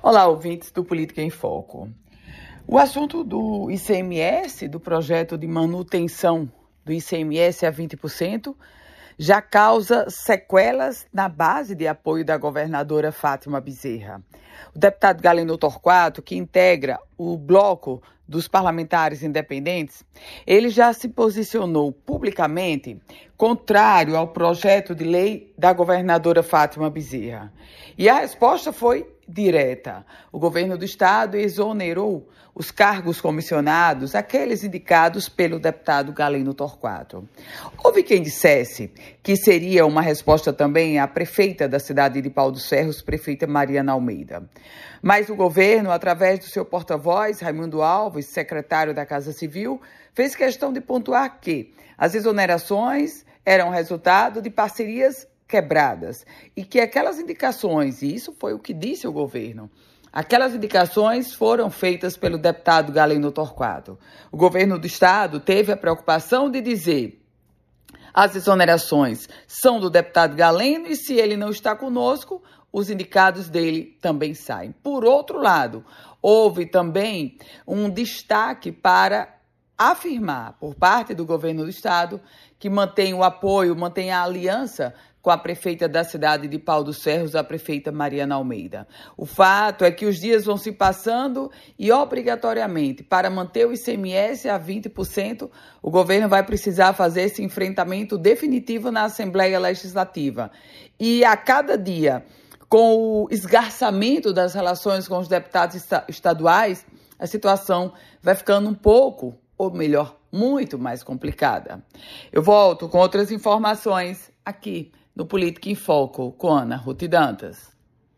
Olá, ouvintes do Política em Foco. O assunto do ICMS, do projeto de manutenção do ICMS a 20%, já causa sequelas na base de apoio da governadora Fátima Bezerra. O deputado Galeno Torquato, que integra o bloco dos parlamentares independentes, ele já se posicionou publicamente contrário ao projeto de lei da governadora Fátima Bezerra. E a resposta foi direta. O governo do estado exonerou os cargos comissionados, aqueles indicados pelo deputado Galeno Torquato. Houve quem dissesse que seria uma resposta também à prefeita da cidade de Pau dos Ferros, prefeita Mariana Almeida. Mas o governo, através do seu porta-voz, Raimundo Alves, secretário da Casa Civil, fez questão de pontuar que as exonerações eram resultado de parcerias quebradas e que aquelas indicações, e isso foi o que disse o governo, Aquelas indicações foram feitas pelo deputado Galeno Torquato. O governo do estado teve a preocupação de dizer as exonerações são do deputado Galeno e se ele não está conosco, os indicados dele também saem. Por outro lado, houve também um destaque para afirmar por parte do governo do estado que mantém o apoio, mantém a aliança com a prefeita da cidade de Pau dos Ferros, a prefeita Mariana Almeida. O fato é que os dias vão se passando e, obrigatoriamente, para manter o ICMS a 20%, o governo vai precisar fazer esse enfrentamento definitivo na Assembleia Legislativa. E a cada dia, com o esgarçamento das relações com os deputados estaduais, a situação vai ficando um pouco, ou melhor, muito mais complicada. Eu volto com outras informações aqui no Política em Foco com Ana Ruth Dantas.